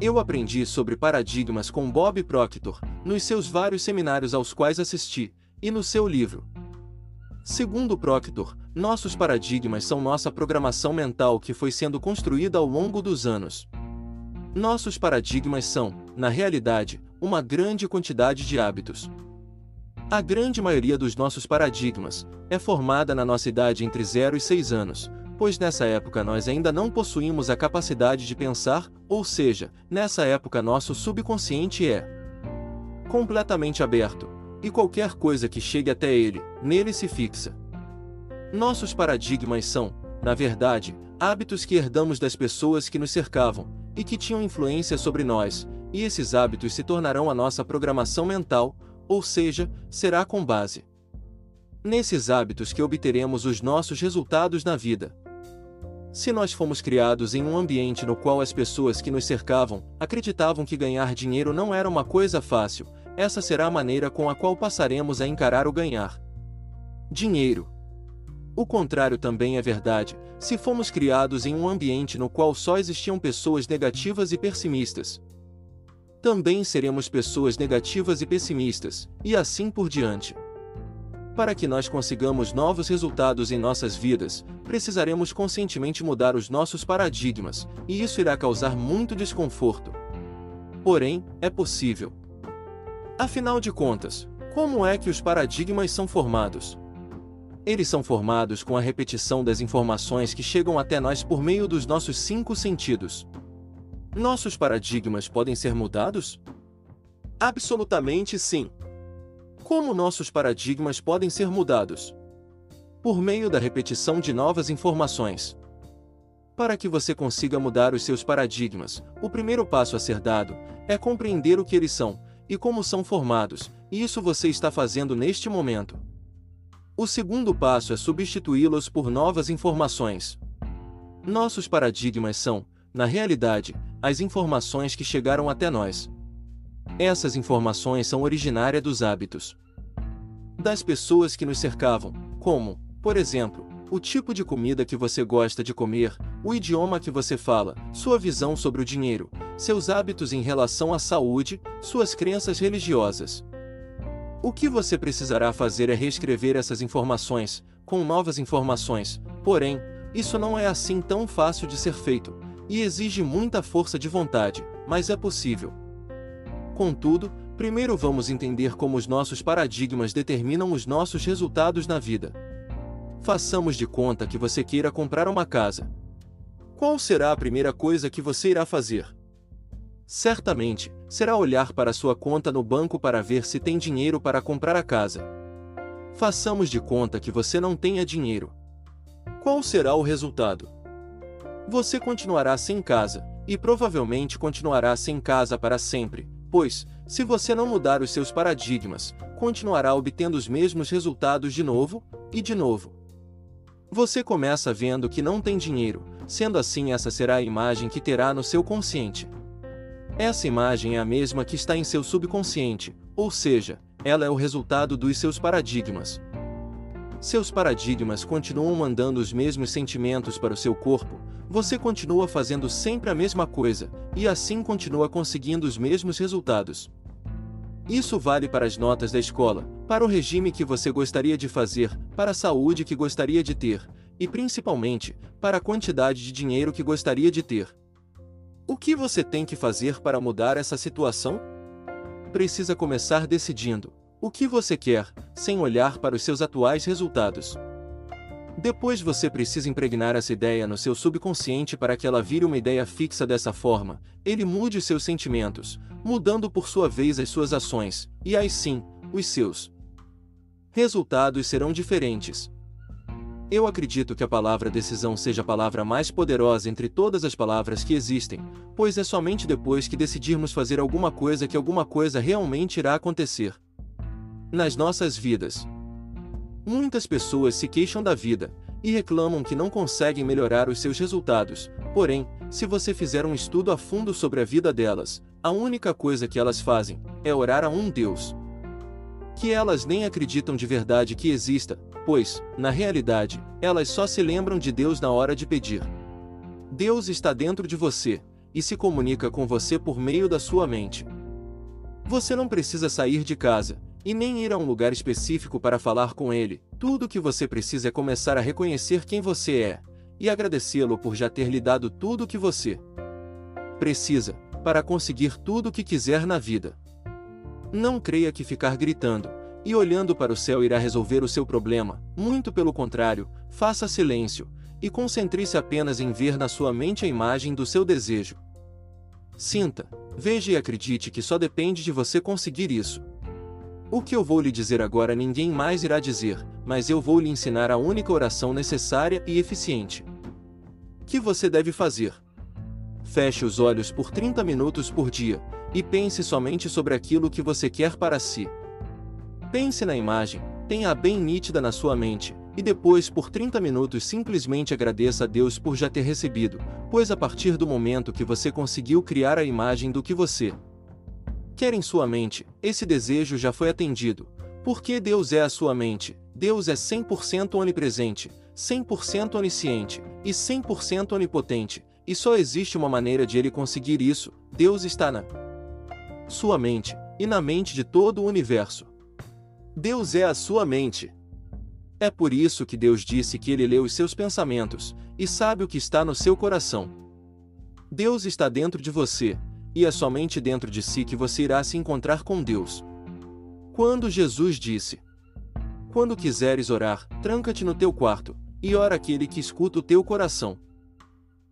Eu aprendi sobre paradigmas com Bob Proctor, nos seus vários seminários aos quais assisti, e no seu livro. Segundo Proctor, nossos paradigmas são nossa programação mental que foi sendo construída ao longo dos anos. Nossos paradigmas são, na realidade, uma grande quantidade de hábitos. A grande maioria dos nossos paradigmas é formada na nossa idade entre 0 e 6 anos, pois nessa época nós ainda não possuímos a capacidade de pensar, ou seja, nessa época nosso subconsciente é completamente aberto, e qualquer coisa que chegue até ele, nele se fixa. Nossos paradigmas são, na verdade, hábitos que herdamos das pessoas que nos cercavam e que tinham influência sobre nós, e esses hábitos se tornarão a nossa programação mental, ou seja, será com base nesses hábitos que obteremos os nossos resultados na vida. Se nós fomos criados em um ambiente no qual as pessoas que nos cercavam acreditavam que ganhar dinheiro não era uma coisa fácil, essa será a maneira com a qual passaremos a encarar o ganhar dinheiro. O contrário também é verdade, se fomos criados em um ambiente no qual só existiam pessoas negativas e pessimistas. Também seremos pessoas negativas e pessimistas, e assim por diante. Para que nós consigamos novos resultados em nossas vidas, precisaremos conscientemente mudar os nossos paradigmas, e isso irá causar muito desconforto. Porém, é possível. Afinal de contas, como é que os paradigmas são formados? Eles são formados com a repetição das informações que chegam até nós por meio dos nossos cinco sentidos. Nossos paradigmas podem ser mudados? Absolutamente sim. Como nossos paradigmas podem ser mudados? Por meio da repetição de novas informações. Para que você consiga mudar os seus paradigmas, o primeiro passo a ser dado é compreender o que eles são e como são formados, e isso você está fazendo neste momento. O segundo passo é substituí-los por novas informações. Nossos paradigmas são, na realidade, as informações que chegaram até nós. Essas informações são originárias dos hábitos das pessoas que nos cercavam, como, por exemplo, o tipo de comida que você gosta de comer, o idioma que você fala, sua visão sobre o dinheiro, seus hábitos em relação à saúde, suas crenças religiosas. O que você precisará fazer é reescrever essas informações, com novas informações, porém, isso não é assim tão fácil de ser feito, e exige muita força de vontade, mas é possível. Contudo, primeiro vamos entender como os nossos paradigmas determinam os nossos resultados na vida. Façamos de conta que você queira comprar uma casa. Qual será a primeira coisa que você irá fazer? Certamente, será olhar para sua conta no banco para ver se tem dinheiro para comprar a casa. Façamos de conta que você não tenha dinheiro. Qual será o resultado? Você continuará sem casa, e provavelmente continuará sem casa para sempre, pois, se você não mudar os seus paradigmas, continuará obtendo os mesmos resultados de novo e de novo. Você começa vendo que não tem dinheiro, sendo assim, essa será a imagem que terá no seu consciente. Essa imagem é a mesma que está em seu subconsciente, ou seja, ela é o resultado dos seus paradigmas. Seus paradigmas continuam mandando os mesmos sentimentos para o seu corpo, você continua fazendo sempre a mesma coisa, e assim continua conseguindo os mesmos resultados. Isso vale para as notas da escola, para o regime que você gostaria de fazer, para a saúde que gostaria de ter, e principalmente, para a quantidade de dinheiro que gostaria de ter. O que você tem que fazer para mudar essa situação? Precisa começar decidindo o que você quer, sem olhar para os seus atuais resultados. Depois você precisa impregnar essa ideia no seu subconsciente para que ela vire uma ideia fixa dessa forma, ele mude seus sentimentos, mudando por sua vez as suas ações, e aí sim, os seus resultados serão diferentes. Eu acredito que a palavra decisão seja a palavra mais poderosa entre todas as palavras que existem, pois é somente depois que decidirmos fazer alguma coisa que alguma coisa realmente irá acontecer. Nas nossas vidas, Muitas pessoas se queixam da vida e reclamam que não conseguem melhorar os seus resultados. Porém, se você fizer um estudo a fundo sobre a vida delas, a única coisa que elas fazem é orar a um Deus. Que elas nem acreditam de verdade que exista, pois, na realidade, elas só se lembram de Deus na hora de pedir. Deus está dentro de você, e se comunica com você por meio da sua mente. Você não precisa sair de casa, e nem ir a um lugar específico para falar com ele, tudo o que você precisa é começar a reconhecer quem você é, e agradecê-lo por já ter lhe dado tudo o que você precisa, para conseguir tudo o que quiser na vida. Não creia que ficar gritando e olhando para o céu irá resolver o seu problema, muito pelo contrário, faça silêncio e concentre-se apenas em ver na sua mente a imagem do seu desejo. Sinta, veja e acredite que só depende de você conseguir isso. O que eu vou lhe dizer agora ninguém mais irá dizer, mas eu vou lhe ensinar a única oração necessária e eficiente. Que você deve fazer? Feche os olhos por 30 minutos por dia e pense somente sobre aquilo que você quer para si. Pense na imagem, tenha-a bem nítida na sua mente, e depois por 30 minutos simplesmente agradeça a Deus por já ter recebido, pois a partir do momento que você conseguiu criar a imagem do que você quer em sua mente, esse desejo já foi atendido. Porque Deus é a sua mente, Deus é 100% onipresente, 100% onisciente e 100% onipotente, e só existe uma maneira de ele conseguir isso: Deus está na sua mente e na mente de todo o universo. Deus é a sua mente. É por isso que Deus disse que ele lê os seus pensamentos e sabe o que está no seu coração. Deus está dentro de você, e é somente dentro de si que você irá se encontrar com Deus. Quando Jesus disse: Quando quiseres orar, tranca-te no teu quarto, e ora aquele que escuta o teu coração.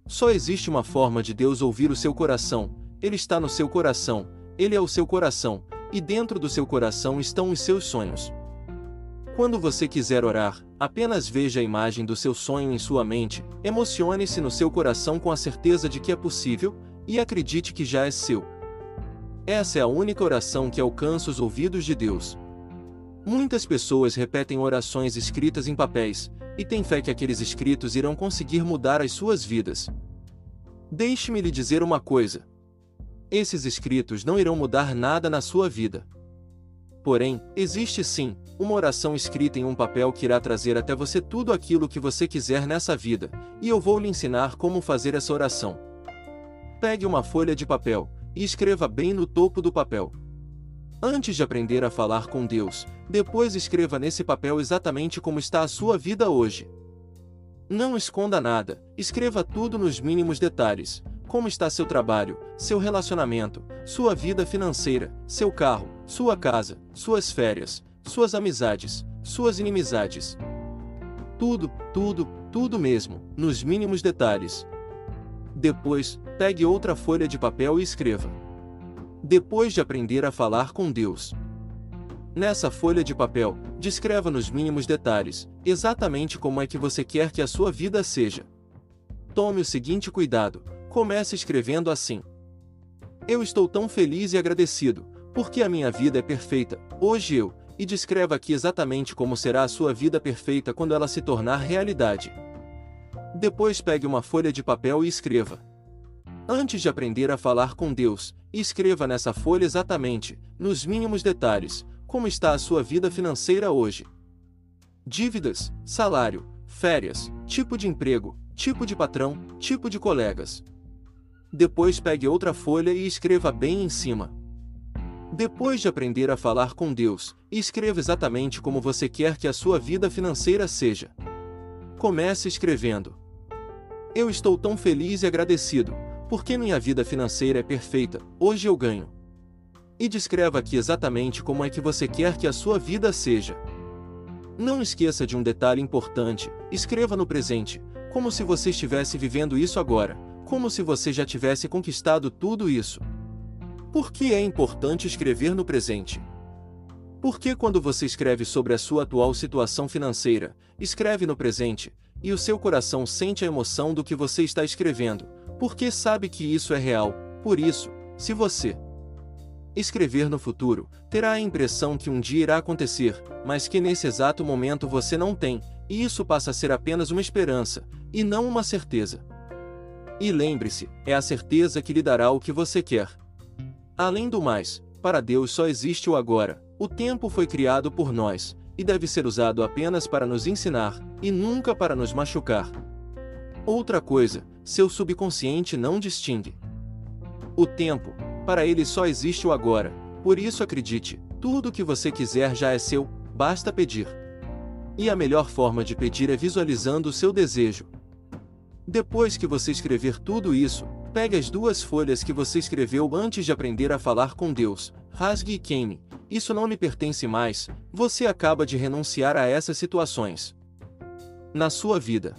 Só existe uma forma de Deus ouvir o seu coração, ele está no seu coração, ele é o seu coração, e dentro do seu coração estão os seus sonhos. Quando você quiser orar, apenas veja a imagem do seu sonho em sua mente, emocione-se no seu coração com a certeza de que é possível, e acredite que já é seu. Essa é a única oração que alcança os ouvidos de Deus. Muitas pessoas repetem orações escritas em papéis, e têm fé que aqueles escritos irão conseguir mudar as suas vidas. Deixe-me lhe dizer uma coisa. Esses escritos não irão mudar nada na sua vida. Porém, existe sim, uma oração escrita em um papel que irá trazer até você tudo aquilo que você quiser nessa vida, e eu vou lhe ensinar como fazer essa oração. Pegue uma folha de papel e escreva bem no topo do papel. Antes de aprender a falar com Deus, depois escreva nesse papel exatamente como está a sua vida hoje. Não esconda nada, escreva tudo nos mínimos detalhes. Como está seu trabalho, seu relacionamento, sua vida financeira, seu carro, sua casa, suas férias, suas amizades, suas inimizades. Tudo, tudo, tudo mesmo, nos mínimos detalhes. Depois, pegue outra folha de papel e escreva. Depois de aprender a falar com Deus. Nessa folha de papel, descreva nos mínimos detalhes, exatamente como é que você quer que a sua vida seja. Tome o seguinte cuidado: comece escrevendo assim. Eu estou tão feliz e agradecido, porque a minha vida é perfeita, hoje eu, e descreva aqui exatamente como será a sua vida perfeita quando ela se tornar realidade. Depois pegue uma folha de papel e escreva. Antes de aprender a falar com Deus, escreva nessa folha exatamente, nos mínimos detalhes, como está a sua vida financeira hoje. Dívidas, salário, férias, tipo de emprego, tipo de patrão, tipo de colegas. Depois pegue outra folha e escreva bem em cima. Depois de aprender a falar com Deus, escreva exatamente como você quer que a sua vida financeira seja. Comece escrevendo. Eu estou tão feliz e agradecido, porque minha vida financeira é perfeita, hoje eu ganho. E descreva aqui exatamente como é que você quer que a sua vida seja. Não esqueça de um detalhe importante: escreva no presente, como se você estivesse vivendo isso agora, como se você já tivesse conquistado tudo isso. Por que é importante escrever no presente? Porque quando você escreve sobre a sua atual situação financeira, escreve no presente, e o seu coração sente a emoção do que você está escrevendo, porque sabe que isso é real. Por isso, se você escrever no futuro, terá a impressão que um dia irá acontecer, mas que nesse exato momento você não tem, e isso passa a ser apenas uma esperança, e não uma certeza. E lembre-se, é a certeza que lhe dará o que você quer. Além do mais, para Deus só existe o agora, o tempo foi criado por nós, e deve ser usado apenas para nos ensinar, e nunca para nos machucar. Outra coisa, seu subconsciente não distingue. O tempo, para ele só existe o agora, por isso acredite, tudo o que você quiser já é seu, basta pedir. E a melhor forma de pedir é visualizando o seu desejo. Depois que você escrever tudo isso, pegue as duas folhas que você escreveu antes de aprender a falar com Deus, rasgue e queime. Isso não lhe pertence mais, você acaba de renunciar a essas situações. Na sua vida.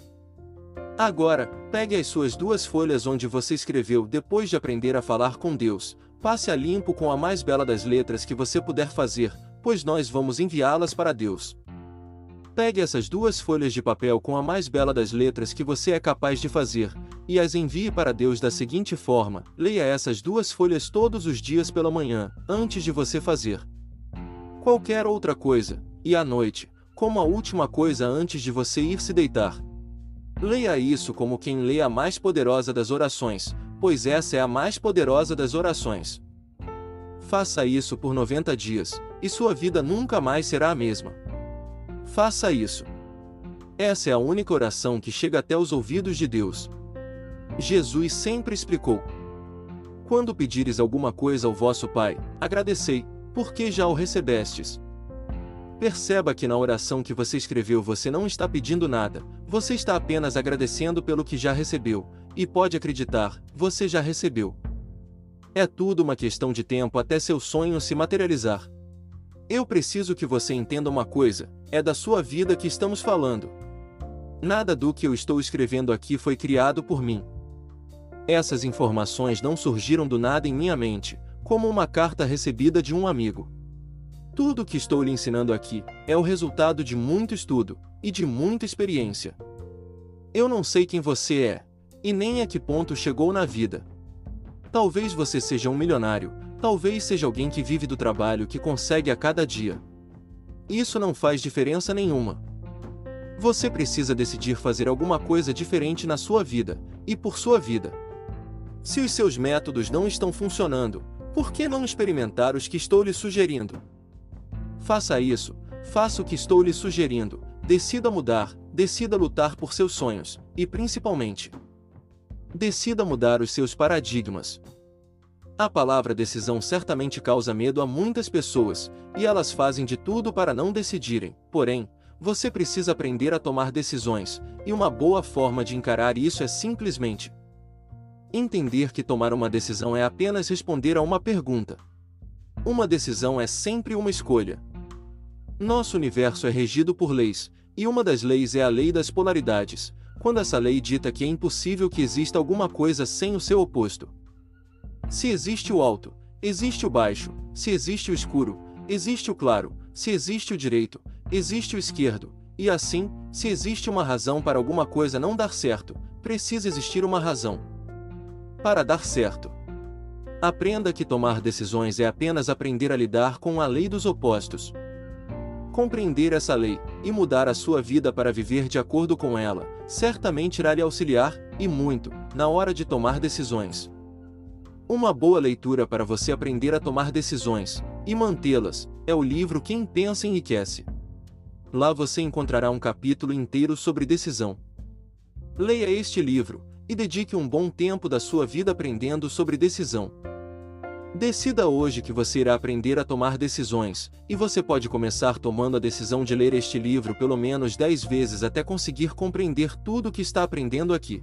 Agora, pegue as suas duas folhas onde você escreveu depois de aprender a falar com Deus, passe a limpo com a mais bela das letras que você puder fazer, pois nós vamos enviá-las para Deus. Pegue essas duas folhas de papel com a mais bela das letras que você é capaz de fazer, e as envie para Deus da seguinte forma: leia essas duas folhas todos os dias pela manhã, antes de você fazer qualquer outra coisa, e à noite, como a última coisa antes de você ir se deitar. Leia isso como quem lê a mais poderosa das orações, pois essa é a mais poderosa das orações. Faça isso por 90 dias, e sua vida nunca mais será a mesma. Faça isso. Essa é a única oração que chega até os ouvidos de Deus. Jesus sempre explicou: Quando pedires alguma coisa ao vosso Pai, agradecei, porque já o recebestes. Perceba que na oração que você escreveu você não está pedindo nada, você está apenas agradecendo pelo que já recebeu, e pode acreditar, você já recebeu. É tudo uma questão de tempo até seu sonho se materializar. Eu preciso que você entenda uma coisa: é da sua vida que estamos falando. Nada do que eu estou escrevendo aqui foi criado por mim. Essas informações não surgiram do nada em minha mente, como uma carta recebida de um amigo. Tudo o que estou lhe ensinando aqui é o resultado de muito estudo e de muita experiência. Eu não sei quem você é, e nem a que ponto chegou na vida. Talvez você seja um milionário, Talvez seja alguém que vive do trabalho que consegue a cada dia. Isso não faz diferença nenhuma. Você precisa decidir fazer alguma coisa diferente na sua vida, e por sua vida. Se os seus métodos não estão funcionando, por que não experimentar os que estou lhe sugerindo? Faça isso, faça o que estou lhe sugerindo, decida mudar, decida lutar por seus sonhos, e principalmente, decida mudar os seus paradigmas, a palavra decisão certamente causa medo a muitas pessoas, e elas fazem de tudo para não decidirem. Porém, você precisa aprender a tomar decisões, e uma boa forma de encarar isso é simplesmente entender que tomar uma decisão é apenas responder a uma pergunta. Uma decisão é sempre uma escolha. Nosso universo é regido por leis, e uma das leis é a lei das polaridades, quando essa lei dita que é impossível que exista alguma coisa sem o seu oposto. Se existe o alto, existe o baixo, se existe o escuro, existe o claro, se existe o direito, existe o esquerdo, e assim, se existe uma razão para alguma coisa não dar certo, precisa existir uma razão para dar certo. Aprenda que tomar decisões é apenas aprender a lidar com a lei dos opostos. Compreender essa lei e mudar a sua vida para viver de acordo com ela, certamente irá lhe auxiliar, e muito, na hora de tomar decisões. Uma boa leitura para você aprender a tomar decisões e mantê-las é o livro Quem Pensa Enriquece. Lá você encontrará um capítulo inteiro sobre decisão. Leia este livro e dedique um bom tempo da sua vida aprendendo sobre decisão. Decida hoje que você irá aprender a tomar decisões, e você pode começar tomando a decisão de ler este livro pelo menos 10 vezes até conseguir compreender tudo o que está aprendendo aqui.